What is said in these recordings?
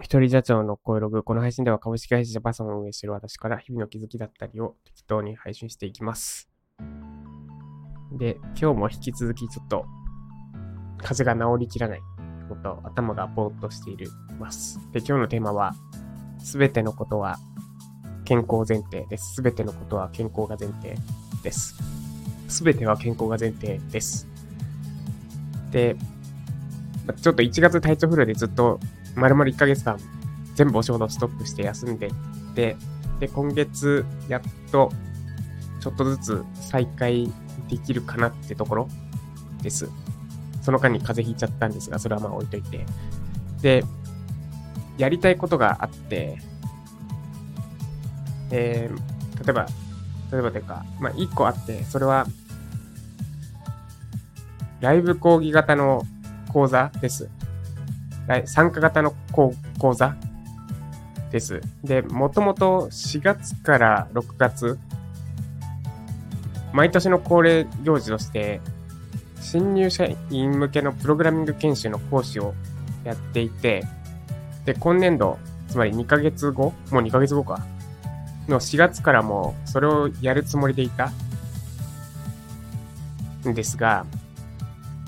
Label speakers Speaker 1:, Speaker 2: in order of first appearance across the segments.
Speaker 1: 一人社長の声ログ。この配信では株式会社ジャパソンを運営している私から日々の気づきだったりを適当に配信していきます。で、今日も引き続きちょっと風が治りきらないのと頭がぼーっとしています。で、今日のテーマはすべてのことは健康前提です。すべてのことは健康が前提です。すべては健康が前提です。で、ちょっと1月体調不良でずっと丸々1ヶ月間全部お仕事ストップして休んでって、で、今月やっとちょっとずつ再開できるかなってところです。その間に風邪ひいちゃったんですが、それはまあ置いといて。で、やりたいことがあって、えー、例えば、例えばというか、まあ1個あって、それは、ライブ講義型の講座です。参加型の講講座です。で、もともと4月から6月、毎年の恒例行事として、新入社員向けのプログラミング研修の講師をやっていて、で、今年度、つまり2ヶ月後もう2ヶ月後か。の4月からもそれをやるつもりでいたんですが、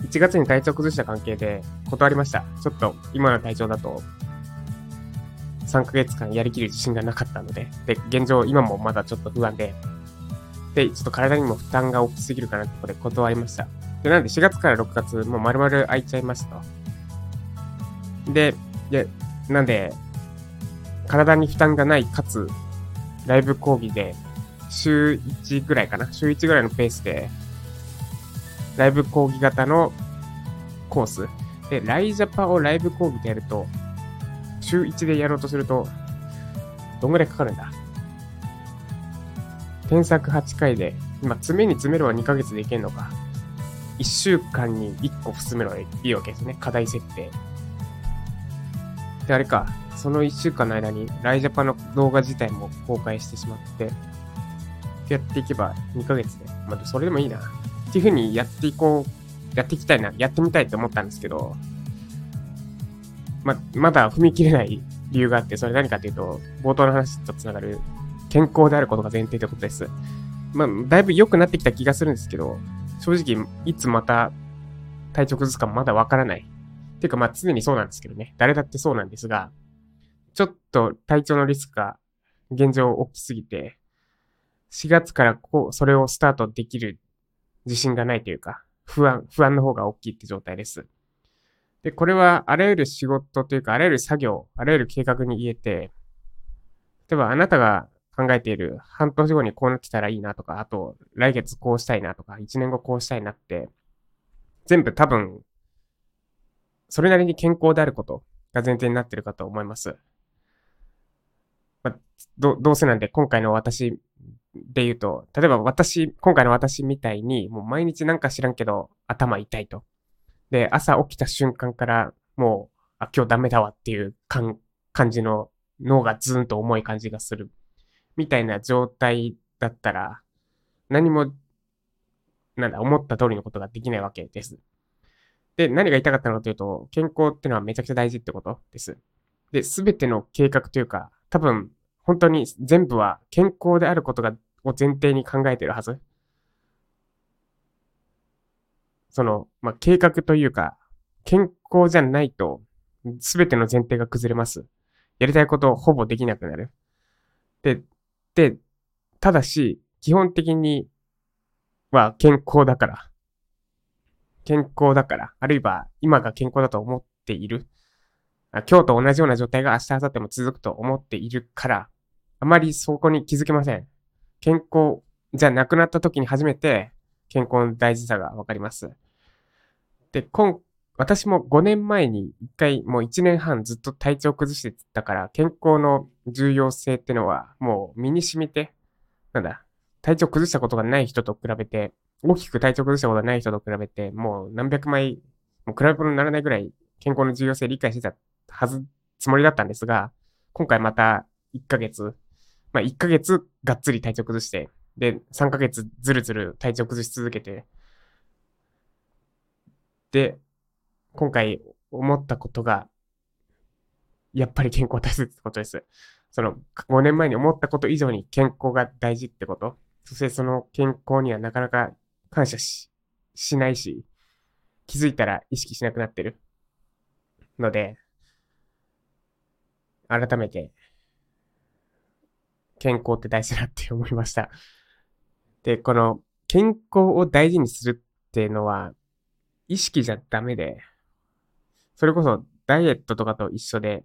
Speaker 1: 1月に体調崩した関係で断りました。ちょっと今の体調だと3ヶ月間やりきる自信がなかったので、で、現状今もまだちょっと不安で、で、ちょっと体にも負担が大きすぎるかなってことで断りました。で、なんで4月から6月もう丸々空いちゃいました。で、で、なんで、体に負担がないかつ、ライブ講義で、週1ぐらいかな？週1ぐらいのペースで、ライブ講義型のコース。で、ライジャパをライブ講義でやると、週1でやろうとすると、どんぐらいかかるんだ？添削8回で、今、詰めに詰めるは2ヶ月でいけんのか？1週間に1個進めるはいいわけですね。課題設定。で、あれか。その1週間の間に、ライジャパの動画自体も公開してしまって、やっていけば2ヶ月で。まあ、それでもいいな。っていう風にやっていこう、やっていきたいな、やってみたいって思ったんですけど、ま、まだ踏み切れない理由があって、それ何かっていうと、冒頭の話とつながる、健康であることが前提ってことです。まあ、だいぶ良くなってきた気がするんですけど、正直、いつまた体調崩すかもまだわからない。っていうか、まあ、常にそうなんですけどね。誰だってそうなんですが、ちょっと体調のリスクが現状大きすぎて、4月からこう、それをスタートできる自信がないというか、不安、不安の方が大きいって状態です。で、これはあらゆる仕事というか、あらゆる作業、あらゆる計画に言えて、例えばあなたが考えている半年後にこうなってたらいいなとか、あと来月こうしたいなとか、1年後こうしたいなって、全部多分、それなりに健康であることが前提になってるかと思います。まあ、どどうせなんで今回の私で言うと、例えば私、今回の私みたいに、もう毎日なんか知らんけど頭痛いと。で、朝起きた瞬間からもう、あ、今日ダメだわっていう感感じの脳がズーンと重い感じがする。みたいな状態だったら、何も、なんだ、思った通りのことができないわけです。で、何が言いたかったのかというと、健康ってのはめちゃくちゃ大事ってことです。で、すべての計画というか、多分、本当に全部は健康であることが、を前提に考えてるはず。その、まあ、計画というか、健康じゃないと、すべての前提が崩れます。やりたいことをほぼできなくなる。で、で、ただし、基本的には健康だから。健康だから。あるいは今が健康だと思っている。今日と同じような状態が明日、明後日も続くと思っているから、あまりそこに気づけません。健康じゃなくなった時に初めて健康の大事さがわかります。で、今、私も5年前に一回もう1年半ずっと体調崩してたから、健康の重要性ってのはもう身に染みて、なんだ、体調崩したことがない人と比べて、大きく体調崩したことがない人と比べて、もう何百枚、もう比べ物にならないぐらい健康の重要性理解してたはず、つもりだったんですが、今回また1ヶ月、まあ1ヶ月がっつり体調崩して、で、3ヶ月ずるずる体調崩し続けて、で、今回思ったことが、やっぱり健康大切ってことです。その、5年前に思ったこと以上に健康が大事ってこと。そしてその健康にはなかなか感謝し、しないし、気づいたら意識しなくなってる。ので、改めて、健康って大事だって思いました。で、この健康を大事にするっていうのは、意識じゃダメで、それこそダイエットとかと一緒で、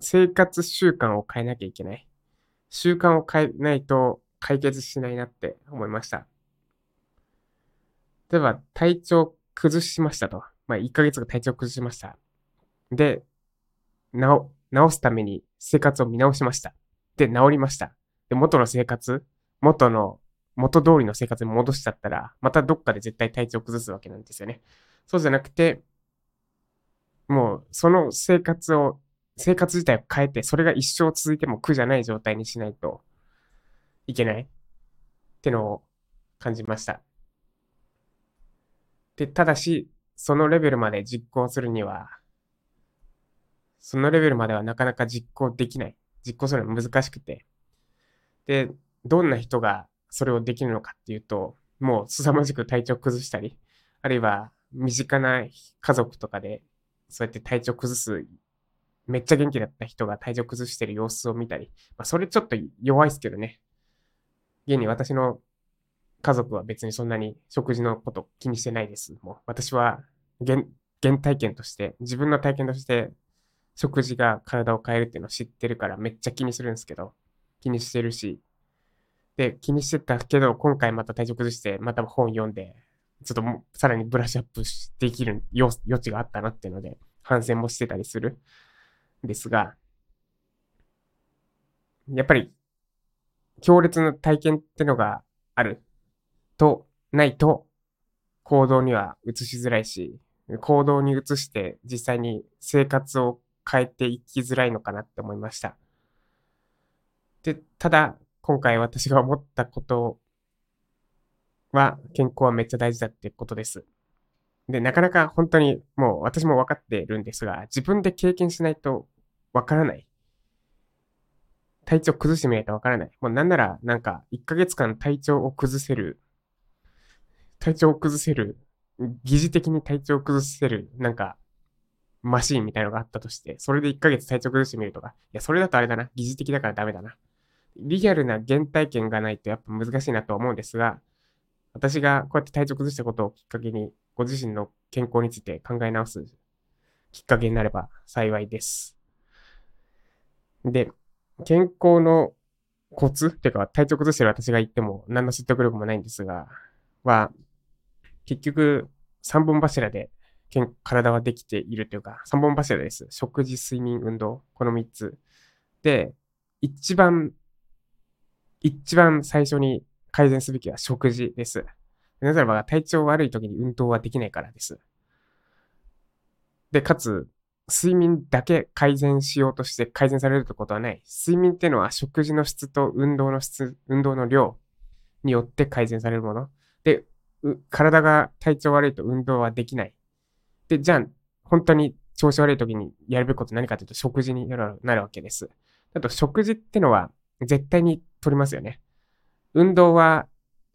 Speaker 1: 生活習慣を変えなきゃいけない。習慣を変えないと解決しないなって思いました。例えば、体調崩しましたと。まあ、1ヶ月が体調崩しました。で、治、治すために生活を見直しました。で、治りました。で、元の生活、元の、元通りの生活に戻しちゃったら、またどっかで絶対体調崩すわけなんですよね。そうじゃなくて、もう、その生活を、生活自体を変えて、それが一生続いても苦じゃない状態にしないといけないってのを感じました。で、ただし、そのレベルまで実行するには、そのレベルまではなかなか実行できない。実行するのは難しくて。で、どんな人がそれをできるのかっていうと、もう凄まじく体調崩したり、あるいは身近な家族とかで、そうやって体調崩す、めっちゃ元気だった人が体調崩してる様子を見たり、まあ、それちょっと弱いっすけどね。現に私の家族は別にそんなに食事のこと気にしてないです。もう私は、原体験として、自分の体験として食事が体を変えるっていうのを知ってるからめっちゃ気にするんですけど、気にしてるし、で、気にしてたけど、今回また体調崩して、また本読んで、ちょっともさらにブラッシュアップできる余地があったなっていうので、反省もしてたりする。んですが、やっぱり、強烈な体験ってのがあると、ないと、行動には移しづらいし、行動に移して実際に生活を変えていきづらいのかなって思いました。で、ただ、今回私が思ったことは、健康はめっちゃ大事だってことです。で、なかなか本当にもう私も分かっているんですが、自分で経験しないと分からない。体調崩してみないと分からない。もうなんなら、なんか、1ヶ月間体調を崩せる、体調を崩せる、疑似的に体調を崩せる、なんか、マシーンみたいのがあったとして、それで1ヶ月体調崩してみるとか、いや、それだとあれだな。疑似的だからダメだな。リアルな原体験がないとやっぱ難しいなと思うんですが、私がこうやって体調崩したことをきっかけに、ご自身の健康について考え直すきっかけになれば幸いです。で、健康のコツっていうか、体調崩してる私が言っても何の説得力もないんですが、は、結局、三本柱で体はできているというか、三本柱です。食事、睡眠、運動。この三つ。で、一番一番最初に改善すべきは食事です。なぜならば体調悪い時に運動はできないからです。で、かつ、睡眠だけ改善しようとして改善されるってことはない。睡眠っていうのは食事の質と運動の質、運動の量によって改善されるもの。で、体が体調悪いと運動はできない。で、じゃあ、本当に調子悪い時にやるべきこと何かというと食事になるわけです。あと食事ってのは絶対に取りますよね。運動は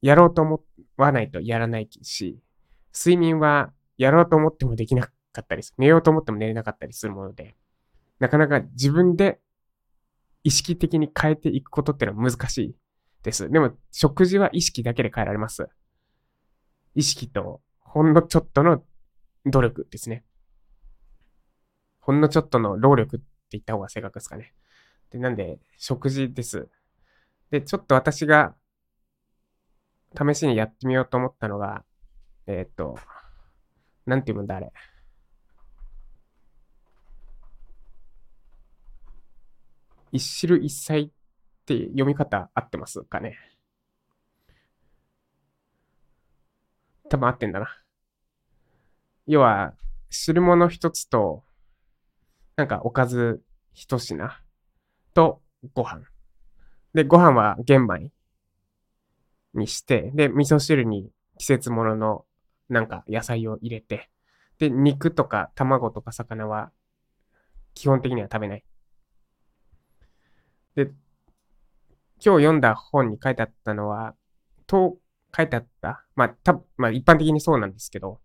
Speaker 1: やろうと思わないとやらないし、睡眠はやろうと思ってもできなかったりする。寝ようと思っても寝れなかったりするもので、なかなか自分で意識的に変えていくことってのは難しいです。でも、食事は意識だけで変えられます。意識と、ほんのちょっとの努力ですね。ほんのちょっとの労力って言った方が正確ですかね。で、なんで、食事です。で、ちょっと私が試しにやってみようと思ったのが、えっ、と、なんて言うんだ、あれ。一汁一菜って読み方合ってますかね多分合ってんだな。要は、汁物一つと、なんかおかず一品とご飯。で、ご飯は玄米にして、で、味噌汁に季節物のなんか野菜を入れて、で、肉とか卵とか魚は基本的には食べない。で、今日読んだ本に書いてあったのは、と書いてあった。まあ、た、まあ一般的にそうなんですけど、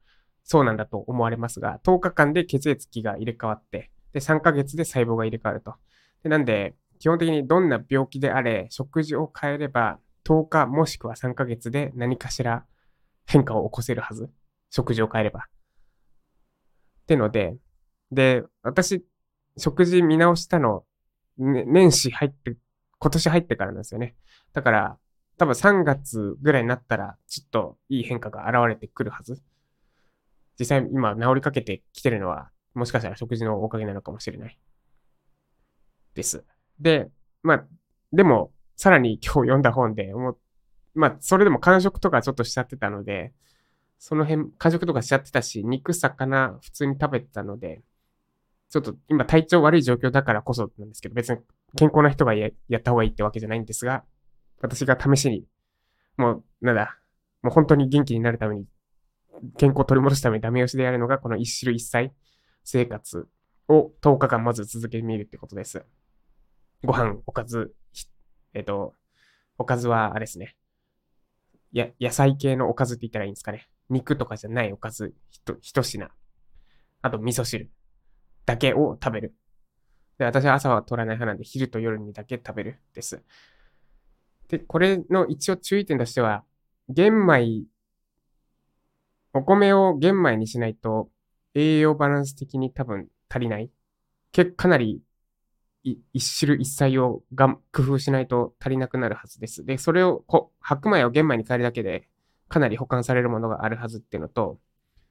Speaker 1: そうなんだと思われますが、10日間で血液が入れ替わって、で、3ヶ月で細胞が入れ替わると。で、なんで、基本的にどんな病気であれ、食事を変えれば、10日もしくは3ヶ月で何かしら変化を起こせるはず。食事を変えれば。ってので、で、私、食事見直したの、ね、年始入って、今年入ってからなんですよね。だから、多分3月ぐらいになったら、ちょっといい変化が現れてくるはず。実際今治りかけてきてるのは、もしかしたら食事のおかげなのかもしれない。です。で、まあ、でも、さらに 今日読んだ本で、も、まあ、それでも完食とかちょっとしちゃってたので、その辺、完食とかしちゃってたし、肉、魚、普通に食べてたので、ちょっと今体調悪い状況だからこそなんですけど、別に健康な人がやった方がいいってわけじゃないんですが、私が試しに、もう、なんだ、もう本当に元気になるために、健康を取り戻すためにダメ押しでやるのが、この一汁一菜生活を10日間まず続けてみるってことです。ご飯、おかず、えっ、と、おかずはあれですね。や、野菜系のおかずって言ったらいいんですかね。肉とかじゃないおかず、ひと、一品。あと、味噌汁だけを食べる。で、私は朝は取らない派なんで、昼と夜にだけ食べるです。で、これの一応注意点としては、玄米、お米を玄米にしないと栄養バランス的に多分足りない。け、かなり一汁一菜をが工夫しないと足りなくなるはずです。で、それをこ白米を玄米に変えるだけでかなり保管されるものがあるはずっていうのと、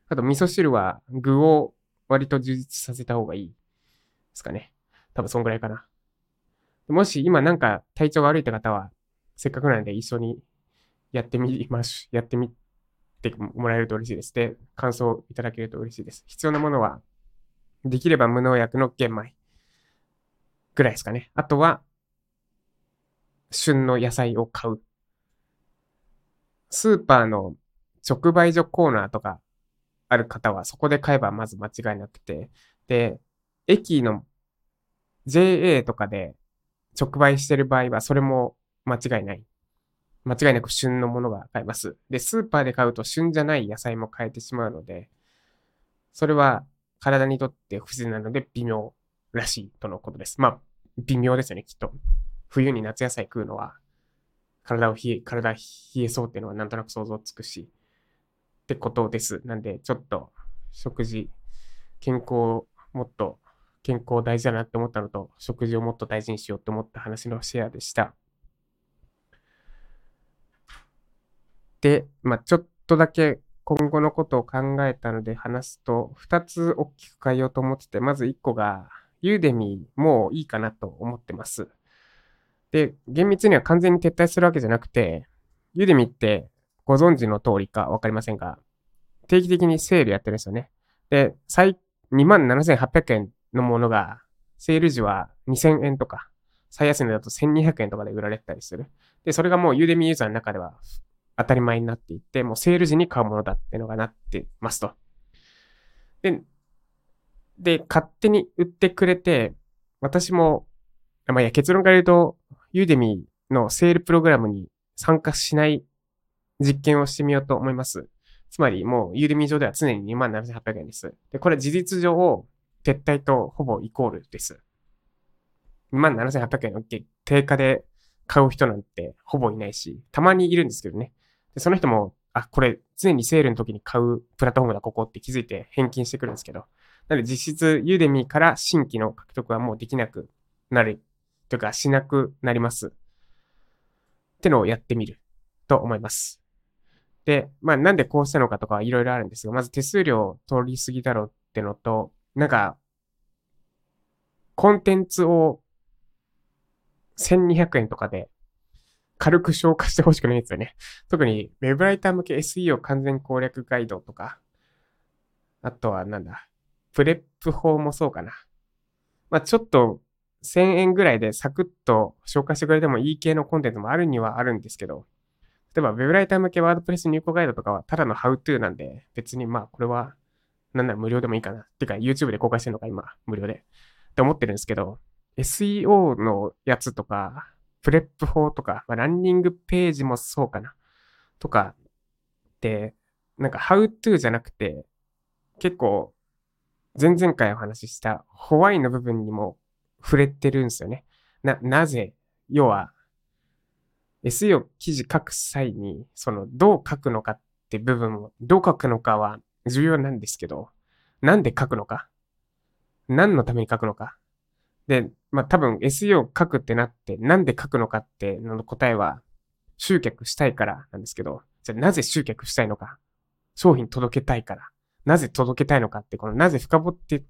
Speaker 1: あと味噌汁は具を割と充実させた方がいいですかね。多分そんぐらいかな。もし今なんか体調が悪いって方は、せっかくなんで一緒にやってみまし、やってみてもらえると嬉しいです。で、感想いただけると嬉しいです。必要なものは、できれば無農薬の玄米。ぐらいですかね。あとは、旬の野菜を買う。スーパーの直売所コーナーとかある方はそこで買えばまず間違いなくて、で、駅の JA とかで直売してる場合はそれも間違いない。間違いなく旬のものが買えます。で、スーパーで買うと旬じゃない野菜も買えてしまうので、それは体にとって不自然なので微妙らしいとのことです。まあ、微妙ですよね、きっと。冬に夏野菜食うのは、体を冷え、体冷えそうっていうのはなんとなく想像つくし、ってことです。なんで、ちょっと、食事、健康、もっと、健康大事だなって思ったのと、食事をもっと大事にしようって思った話のシェアでした。で、まあ、ちょっとだけ今後のことを考えたので話すと、二つ大きく変えようと思ってて、まず一個が、ユーデミーもいいかなと思ってます。で、厳密には完全に撤退するわけじゃなくて、ユーデミーってご存知の通りかわかりませんが、定期的にセールやってるんですよね。で、最、27,800円のものが、セール時は2000円とか、最安値だと1200円とかで売られてたりする。で、それがもうユーデミーユーザーの中では当たり前になっていって、もうセール時に買うものだっていうのがなってますと。で、で、勝手に売ってくれて、私も、まあ、いや、結論から言うと、ユーデミーのセールプログラムに参加しない実験をしてみようと思います。つまり、もう、ユーデミー上では常に27,800円です。で、これは事実上、撤退とほぼイコールです。27,800円の定価で買う人なんてほぼいないし、たまにいるんですけどね。で、その人も、あ、これ常にセールの時に買うプラットフォームだ、ここって気づいて返金してくるんですけど、なので実質ユーデミーから新規の獲得はもうできなくなる。というかしなくなります。ってのをやってみると思います。で、まあなんでこうしたのかとかいろいろあるんですが、まず手数料取りすぎだろうってのと、なんか、コンテンツを1200円とかで軽く消化してほしくないんですよね。特に Web ライター向け SEO 完全攻略ガイドとか、あとはなんだ、プレップ法もそうかな。まあ、ちょっと1000円ぐらいでサクッと紹介してくれてもいい系のコンテンツもあるにはあるんですけど、例えば Web ライター向けワードプレス入稿ガイドとかはただの How to なんで、別にまあこれはなんなら無料でもいいかな。てか YouTube で公開してるのか今、無料で。って思ってるんですけど、SEO のやつとか、プレップ法とか、まあ、ランニングページもそうかな。とか、で、なんか how to じゃなくて、結構、前々回お話ししたホワイの部分にも触れてるんですよね。な、なぜ、要は、SEO 記事書く際に、その、どう書くのかって部分を、どう書くのかは重要なんですけど、なんで書くのか？何のために書くのか？で、まあ、多分 SEO を書くってなって、なんで書くのかっての答えは、集客したいからなんですけど、じゃあなぜ集客したいのか商品届けたいから。なぜ届けたいのかって、このなぜ深掘ってっ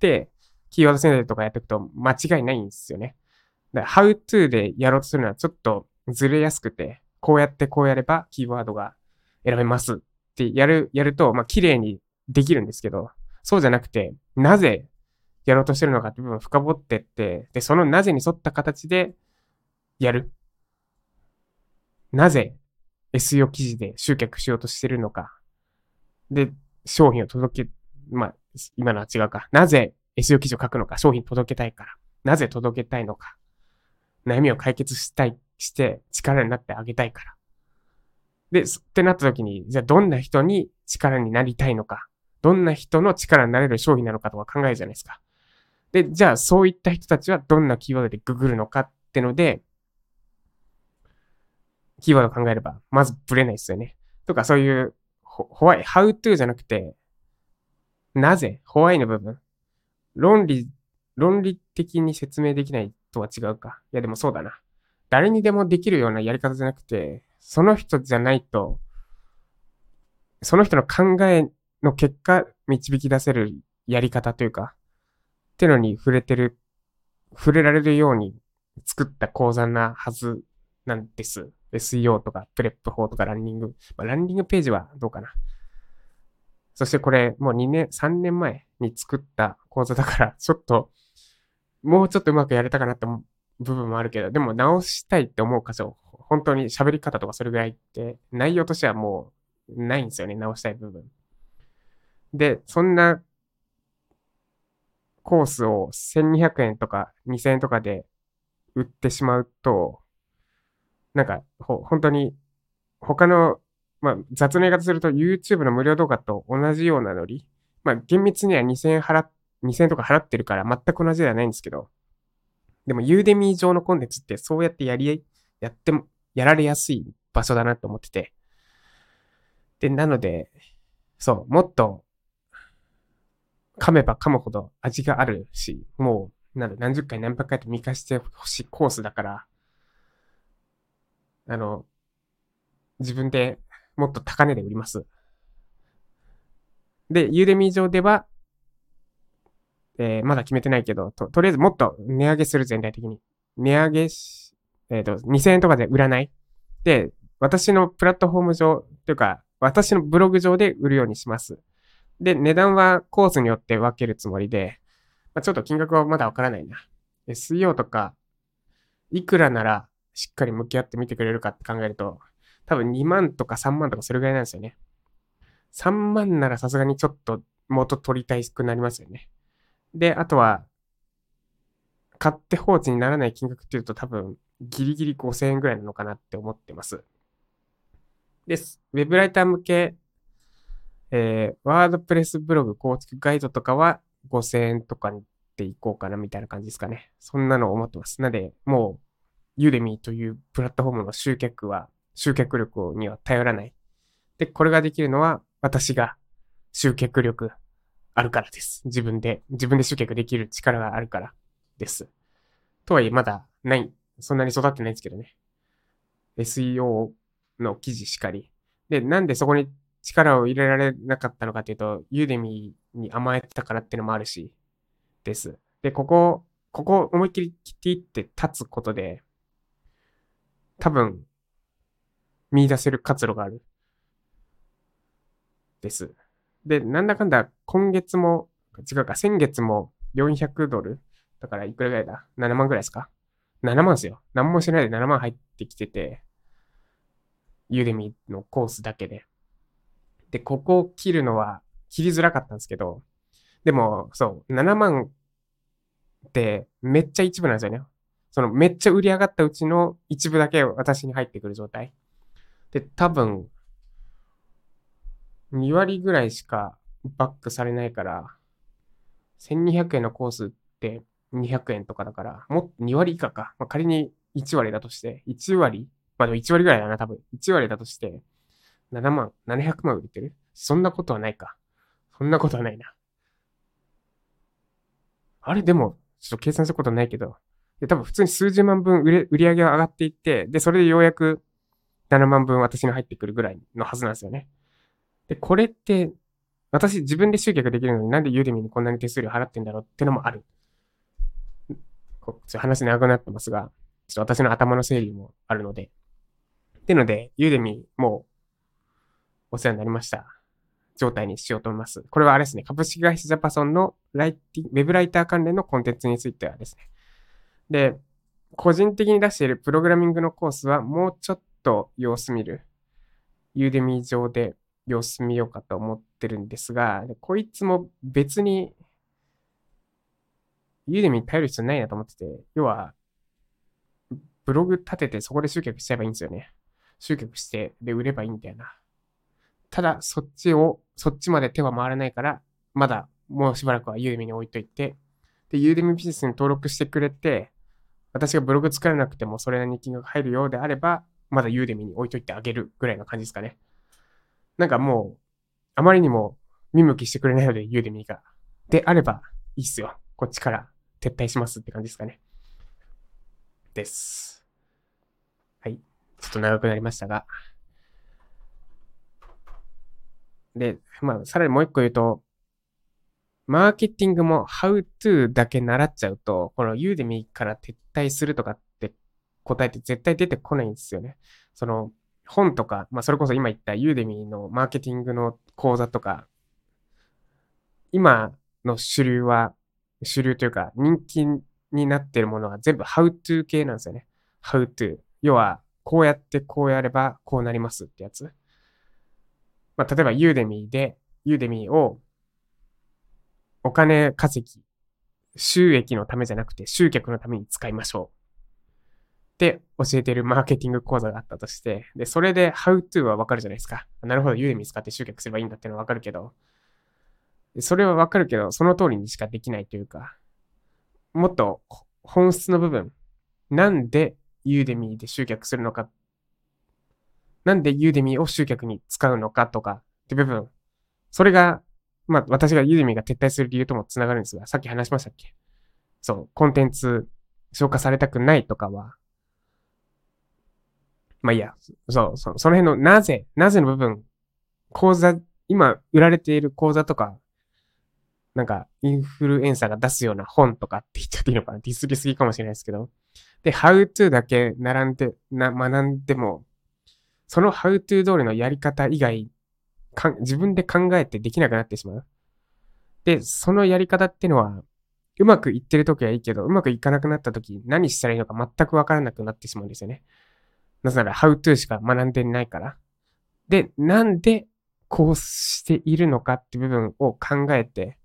Speaker 1: て、キーワード戦略とかやっていくと間違いないんですよね。だから、how to でやろうとするのはちょっとずれやすくて、こうやってこうやればキーワードが選べますってやる、やると、まあ、綺麗にできるんですけど、そうじゃなくて、なぜやろうとしてるのかって部分を深掘ってって、で、そのなぜに沿った形でやる？なぜ SEO 記事で集客しようとしてるのか。で、商品を届け、まあ、今のは違うか。なぜ SEO 記事を書くのか？商品届けたいから。なぜ届けたいのか？悩みを解決したい、して力になってあげたいから。で、ってなった時に、じゃあどんな人に力になりたいのか？どんな人の力になれる商品なのかとか考えるじゃないですか。で、じゃあそういった人たちはどんなキーワードでググるのかってので、キーワード考えれば、まずブレないですよね。とかそういうホワイ、how to じゃなくて、なぜホワイの部分？論理、論理的に説明できないとは違うか。いやでもそうだな。誰にでもできるようなやり方じゃなくて、その人じゃないと、その人の考えの結果導き出せるやり方というか、ってのに触れてる、触れられるように作った講座なはずなんです。SEO とか、プレップ法とか、ランニング。まあ、ランニングページはどうかな。そしてこれ、もう2年、3年前に作った講座だから、ちょっと、もうちょっとうまくやれたかなって思う部分もあるけど、でも直したいって思う箇所、本当に喋り方とかそれぐらいって、内容としてはもうないんですよね、直したい部分。で、そんなコースを1200円とか2000円とかで売ってしまうと、なんか、ほ、本当に、他の、まあ、雑な言い方すると YouTube の無料動画と同じようなノリ。まあ、厳密には2000円払っ、2000円とか払ってるから全く同じではないんですけど、でも、ユーデミー上のコンテンツってそうやってやり、やっても、やられやすい場所だなと思ってて。で、なので、そう、もっと、噛めば噛むほど味があるし、もう、なる、何十回何百回と見返してほしいコースだから、あの、自分でもっと高値で売ります。で、ユーデミー上では、えー、まだ決めてないけど、と、とりあえずもっと値上げする全体的に。値上げし、えっ、ー、と、2000円とかで売らない。で、私のプラットフォーム上、というか、私のブログ上で売るようにします。で、値段はコースによって分けるつもりで、まあ、ちょっと金額はまだわからないな。SEO とか、いくらならしっかり向き合ってみてくれるかって考えると、多分2万とか3万とかそれぐらいなんですよね。3万ならさすがにちょっと元取りたいくなりますよね。で、あとは、買って放置にならない金額っていうと多分ギリギリ5000円ぐらいなのかなって思ってます。です。ウェブライター向け、えー、ワードプレスブログ構築ガイドとかは5000円とかにっていこうかなみたいな感じですかね。そんなのを思ってます。なので、もうユーデミーというプラットフォームの集客は、集客力には頼らない。で、これができるのは私が集客力あるからです。自分で、自分で集客できる力があるからです。とはいえまだない、そんなに育ってないんですけどね。SEO の記事しかり。で、なんでそこに力を入れられなかったのかというと、ユーデミーに甘えてたからっていうのもあるし、です。で、ここ、ここ思いっきり切っていって立つことで、多分、見出せる活路がある。です。で、なんだかんだ今月も、違うか、先月も400ドルだからいくらぐらいだ ?7 万ぐらいですか ?7 万ですよ。何もしないで7万入ってきてて、ユーデミーのコースだけで。で、ここを切るのは切りづらかったんですけど、でも、そう、7万ってめっちゃ一部なんですよね。そのめっちゃ売り上がったうちの一部だけ私に入ってくる状態。で、多分、2割ぐらいしかバックされないから、1200円のコースって200円とかだから、もっと2割以下か。まあ、仮に1割だとして、1割？まあでも1割ぐらいだな、多分。1割だとして、7万、700万売れてる？そんなことはないか。そんなことはないな。あれ？でも、ちょっと計算したことないけど、で多分普通に数十万分売れ、売り上げが上がっていって、で、それでようやく7万分私に入ってくるぐらいのはずなんですよね。で、これって、私自分で集客できるのになんでユーデミにこんなに手数料払ってんだろうってのもある。こちょ話長くなってますが、ちょっと私の頭の整理もあるので。ってので、ユーデミもうお世話になりました。状態にしようと思います。これはあれですね、株式会社ジャパソンのライティウェブライター関連のコンテンツについてはですね。で、個人的に出しているプログラミングのコースはもうちょっと様子見る。ユーデミー上で様子見ようかと思ってるんですが、こいつも別にユーデミーに頼る必要ないなと思ってて、要は、ブログ立ててそこで集客しちゃえばいいんですよね。集客して、で、売ればいいみたいな。ただ、そっちを、そっちまで手は回らないから、まだ、もうしばらくはユーデミに置いといて、で、ユーデミビジネスに登録してくれて、私がブログ作らなくてもそれなりに金額入るようであれば、まだユーデミに置いといてあげるぐらいの感じですかね。なんかもう、あまりにも見向きしてくれないので、ユーデミが。であれば、いいっすよ。こっちから撤退しますって感じですかね。です。はい。ちょっと長くなりましたが。で、まあ、さらにもう一個言うと、マーケティングも How to だけ習っちゃうと、この Udemy から撤退するとかって答えって絶対出てこないんですよね。その本とか、まあそれこそ今言った Udemy のマーケティングの講座とか、今の主流は、主流というか人気になってるものは全部 How to 系なんですよね。How to。要は、こうやってこうやればこうなりますってやつ。まあ、例えば、ユーデミーで、ユーデミーを、お金稼ぎ、収益のためじゃなくて集客のために使いましょう。って教えてるマーケティング講座があったとして、で、それで How to はわかるじゃないですか。なるほど、ユーデミー使って集客すればいいんだっていうのはわかるけど、それはわかるけど、その通りにしかできないというか、もっと本質の部分、なんでユーデミーで集客するのかっなんでユーデミを集客に使うのかとかって部分。それが、まあ私がユーデミが撤退する理由ともつながるんですが、さっき話しましたっけ？そう、コンテンツ消化されたくないとかは、まあいいや、そう、そその辺のなぜ、なぜの部分、講座、今売られている講座とか、なんか、インフルエンサーが出すような本とかって言っちゃっていいのかな？ディスりすぎかもしれないですけど。で、how to だけ並んで、な、学んでも、その how to 通りのやり方以外、自分で考えてできなくなってしまう。で、そのやり方ってのは、うまくいってる時はいいけど、うまくいかなくなった時、何したらいいのか全くわからなくなってしまうんですよね。なぜなら、how to しか学んでないから。で、なんでこうしているのかって部分を考えて、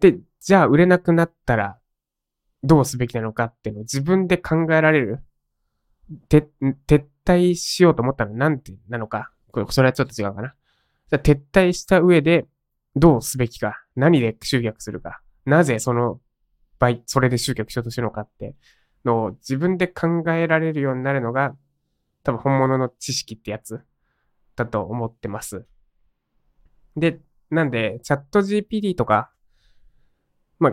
Speaker 1: で、じゃあ売れなくなったらどうすべきなのかっていうのを自分で考えられる。て、撤退しようと思ったの？は何てなのか？これ、それはちょっと違うかな。じゃ撤退した上で、どうすべきか？何で集客するか？なぜその倍、それで集客しようとしてるのかって？のを自分で考えられるようになるのが、多分本物の知識ってやつ？だと思ってます。で、なんで、チャット GPT とか、まあ、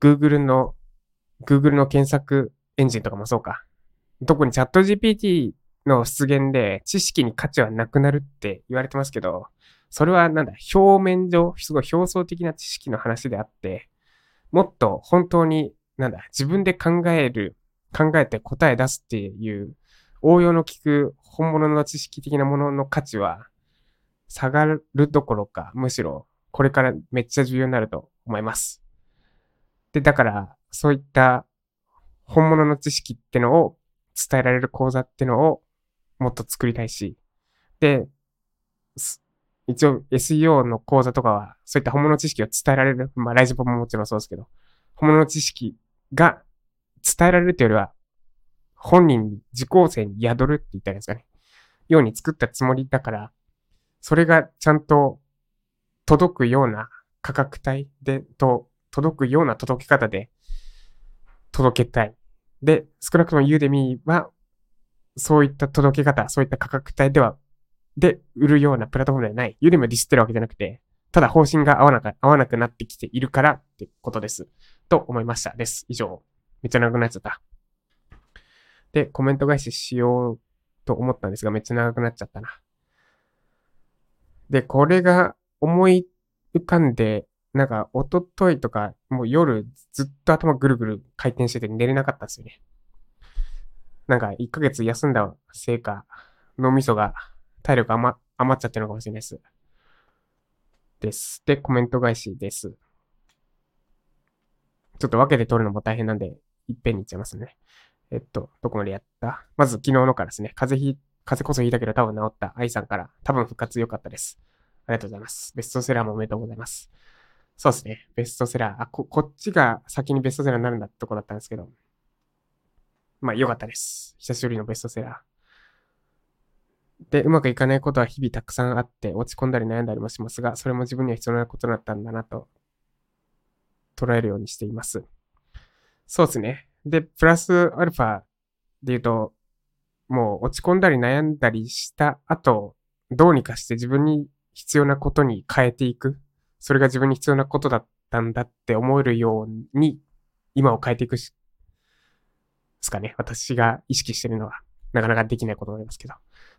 Speaker 1: Google の、Google の検索エンジンとかもそうか。特にチャット GPT の出現で知識に価値はなくなるって言われてますけど、それはなんだ、表面上、すごい表層的な知識の話であって、もっと本当に、なんだ、自分で考える、考えて答え出すっていう応用の効く本物の知識的なものの価値は下がるどころか、むしろこれからめっちゃ重要になると思います。で、だから、そういった本物の知識ってのを伝えられる講座ってのをもっと作りたいし、で、一応 SEO の講座とかは、そういった本物知識を伝えられる、まあ、ライジポももちろんそうですけど、本物の知識が伝えられるというよりは、本人に、受講生に宿るって言ったらいいですかね。ように作ったつもりだから、それがちゃんと届くような価格帯で、と、届くような届け方で届けたい。で、少なくともユーデミーは、そういった届け方、そういった価格帯では、で、売るようなプラットフォームではない。ユーデミーはディスってるわけじゃなくて、ただ方針が合わなく、合わなくなってきているからってことです。と思いました。です。以上。めっちゃ長くなっちゃった。で、コメント返ししようと思ったんですが、めっちゃ長くなっちゃったな。で、これが思い浮かんで、なんか、おとといとか、もう夜ずっと頭ぐるぐる回転してて寝れなかったんですよね。なんか、1ヶ月休んだせいか、脳みそが体力余余っちゃってるのかもしれないです。です。で、コメント返しです。ちょっと分けて取るのも大変なんで、いっぺんにいっちゃいますね。えっと、どこまでやった？まず昨日のからですね。風邪ひ、風邪こそひいたけど多分治った愛さんから多分復活良かったです。ありがとうございます。ベストセラーもおめでとうございます。そうですね。ベストセラー。あ、こ、こっちが先にベストセラーになるんだってとこだったんですけど。まあ良かったです。久しぶりのベストセラー。で、うまくいかないことは日々たくさんあって落ち込んだり悩んだりもしますが、それも自分には必要なことだったんだなと捉えるようにしています。そうですね。で、プラスアルファで言うと、もう落ち込んだり悩んだりした後、どうにかして自分に必要なことに変えていく。それが自分に必要なことだったんだって思えるように、今を変えていくし、ですかね。私が意識してるのは、なかなかできないことになりますけど。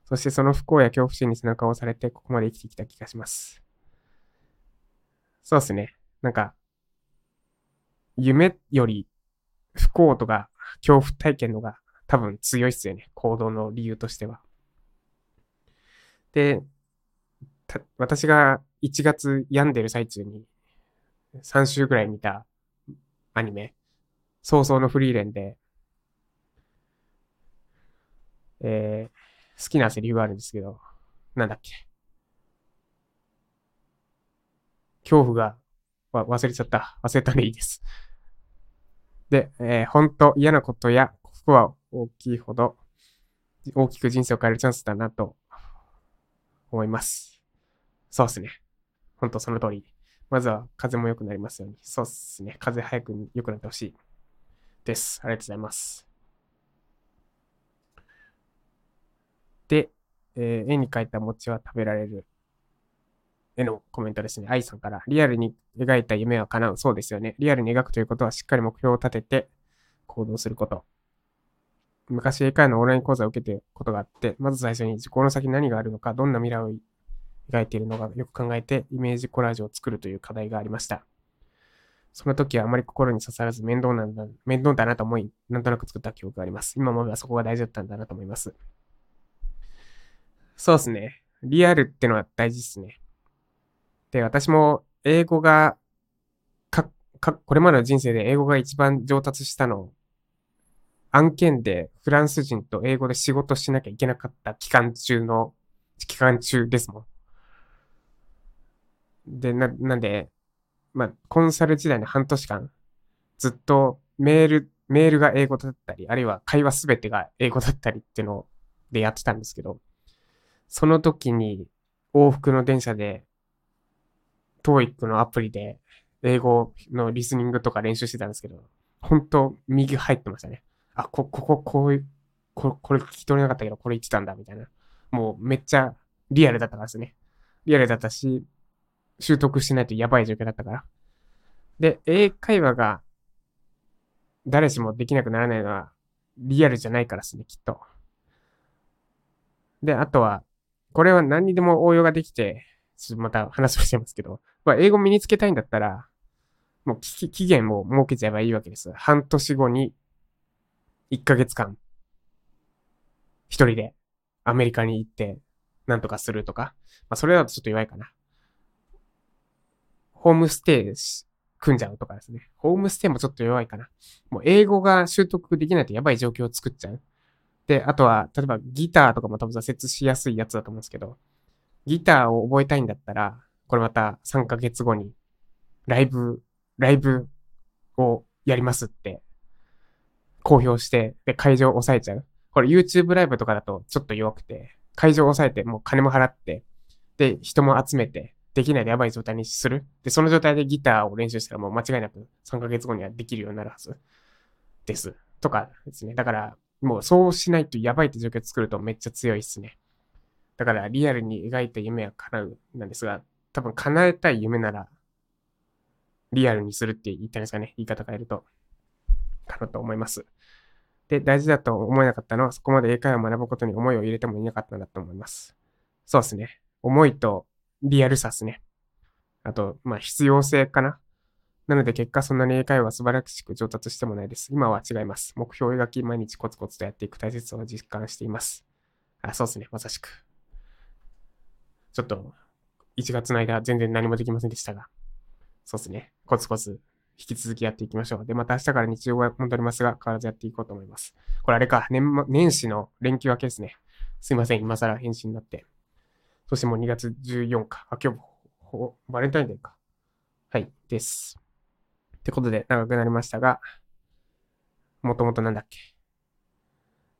Speaker 1: そしてその不幸や恐怖心に背中を押されて、ここまで生きてきた気がします。そうですね。なんか、夢より不幸とか恐怖体験のが多分強いっすよね。行動の理由としては。で、私が1月病んでる最中に3週ぐらい見たアニメ、早々のフリーレンで、えー、好きなセリフがあるんですけど、なんだっけ？恐怖が、わ、忘れちゃった。忘れたんでいいです。で、えー、本当嫌なことや不幸は大きいほど、大きく人生を変えるチャンスだなと思います。そうっすね。ほんとその通り。まずは風も良くなりますように。そうっすね。風早く良くなってほしい。です。ありがとうございます。で、えー、絵に描いた餅は食べられる。へのコメントですね。愛さんから。リアルに描いた夢は叶う。そうですよね。リアルに描くということはしっかり目標を立てて行動すること。昔英会話のオンライン講座を受けてることがあって、まず最初に自己の先に何があるのか、どんな未来を描いているのかよく考えてイメージコラージュを作るという課題がありました。その時はあまり心に刺さらず面倒なんだ、面倒だなと思い、なんとなく作った記憶があります。今まではそこが大事だったんだなと思います。そうですね。リアルってのは大事ですね。で、私も英語が、か、か、これまでの人生で英語が一番上達したの、案件でフランス人と英語で仕事しなきゃいけなかった期間中の、期間中ですもん。で、な、なんで、まあ、コンサル時代の半年間、ずっとメール、メールが英語だったり、あるいは会話すべてが英語だったりっていうのでやってたんですけど、その時に往復の電車で TOEIC のアプリで英語のリスニングとか練習してたんですけど、本当右入ってましたね。あ、こ、ここ、こういう、ここれ聞き取れなかったけど、これ言ってたんだ、みたいな。もうめっちゃリアルだったからですね。リアルだったし、習得してないとやばい状況だったから。で、英会話が誰しもできなくならないのはリアルじゃないからですね、きっと。で、あとは、これは何にでも応用ができて、ちょっとまた話をしてますけど、まあ、英語身につけたいんだったら、もう期限を設けちゃえばいいわけです。半年後に、1ヶ月間、一人でアメリカに行って、なんとかするとか。まあ、それだとちょっと弱いかな。ホームステイし組んじゃうとかですね。ホームステイもちょっと弱いかな。もう英語が習得できないとやばい状況を作っちゃう。で、あとは、例えばギターとかも多分挫折しやすいやつだと思うんですけど、ギターを覚えたいんだったら、これまた3ヶ月後に、ライブ、ライブをやりますって公表して、で、会場を抑えちゃう。これ YouTube ライブとかだとちょっと弱くて、会場を抑えて、もう金も払って、で、人も集めて、できないでやばい状態にする。で、その状態でギターを練習したらもう間違いなく3ヶ月後にはできるようになるはずです。とかですね。だから、もうそうしないとやばいって状況作るとめっちゃ強いっすね。だからリアルに描いた夢は叶うなんですが、多分叶えたい夢なら、リアルにするって言ったんですかね。言い方変えると。かなと思います。で、大事だと思えなかったのは、そこまで英会話を学ぶことに思いを入れてもいなかったんだと思います。そうですね。思いとリアルさですね。あと、まあ、必要性かな。なので結果そんなに英会話は素晴らしく上達してもないです。今は違います。目標を描き毎日コツコツとやっていく大切さを実感しています。あ、そうですね。まさしく。ちょっと、1月の間全然何もできませんでしたが、そうですね。コツコツ引き続きやっていきましょう。で、また明日から日常が戻りますが、変わらずやっていこうと思います。これあれか、年年始の連休明けですね。すいません、今更返信になって。そしてもう2月14日。あ、今日、バレンタインデーか。はい、です。ってことで、長くなりましたが、もともとなんだっけ？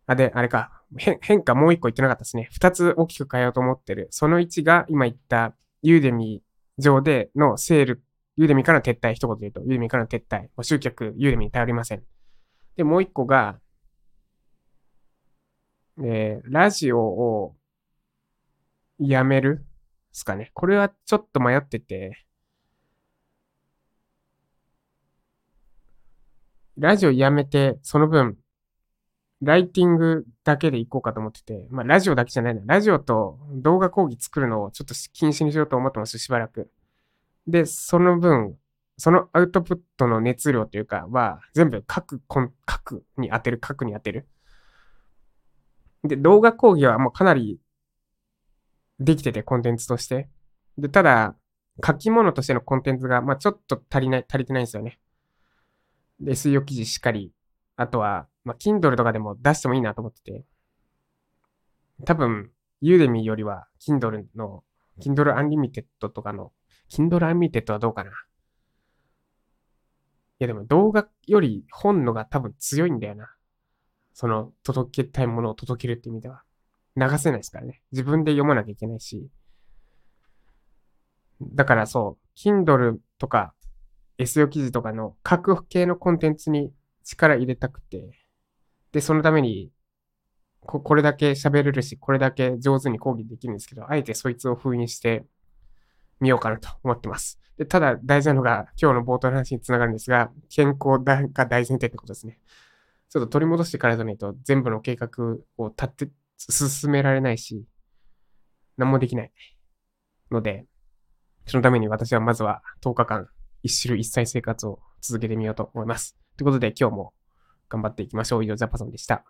Speaker 1: あ、で、あれか。変化もう一個言ってなかったですね。二つ大きく変えようと思ってる。その1が今言ったユーデミ上でのセールユーデミからの撤退、一言で言うと、ユーデミからの撤退。集客、ユーデミに頼りません。で、もう一個が、えー、ラジオをやめるですかね。これはちょっと迷ってて、ラジオやめて、その分、ライティングだけでいこうかと思ってて、まあラジオだけじゃないな。ラジオと動画講義作るのをちょっと禁止にしようと思ってます、しばらく。で、その分、そのアウトプットの熱量というかは、全部各、各に当てる、各に当てる。で、動画講義はもうかなりできてて、コンテンツとして。で、ただ、書き物としてのコンテンツが、まあちょっと足りない、足りてないんですよね。で、SEO 記事しっかり。あとは、まあ Kindle とかでも出してもいいなと思ってて。多分、ユーデミーよりは、Kindle の、Kindle Unlimited とかの Kindle Unlimited はどうかないやでも動画より本のが多分強いんだよな。その届けたいものを届けるって意味では。流せないですからね。自分で読まなきゃいけないし。だからそう、Kindle とか SEO 記事とかの各系のコンテンツに力入れたくて、で、そのためにこ、これだけ喋れるし、これだけ上手に講義できるんですけど、あえてそいつを封印して、見ようかなと思ってます。でただ大事なのが今日の冒頭の話につながるんですが、健康が大前提ってことですね。ちょっと取り戻してからじゃないと全部の計画を立って進められないし、何もできない。ので、そのために私はまずは10日間一種類一切生活を続けてみようと思います。ということで今日も頑張っていきましょう。以上、ジャパソンでした。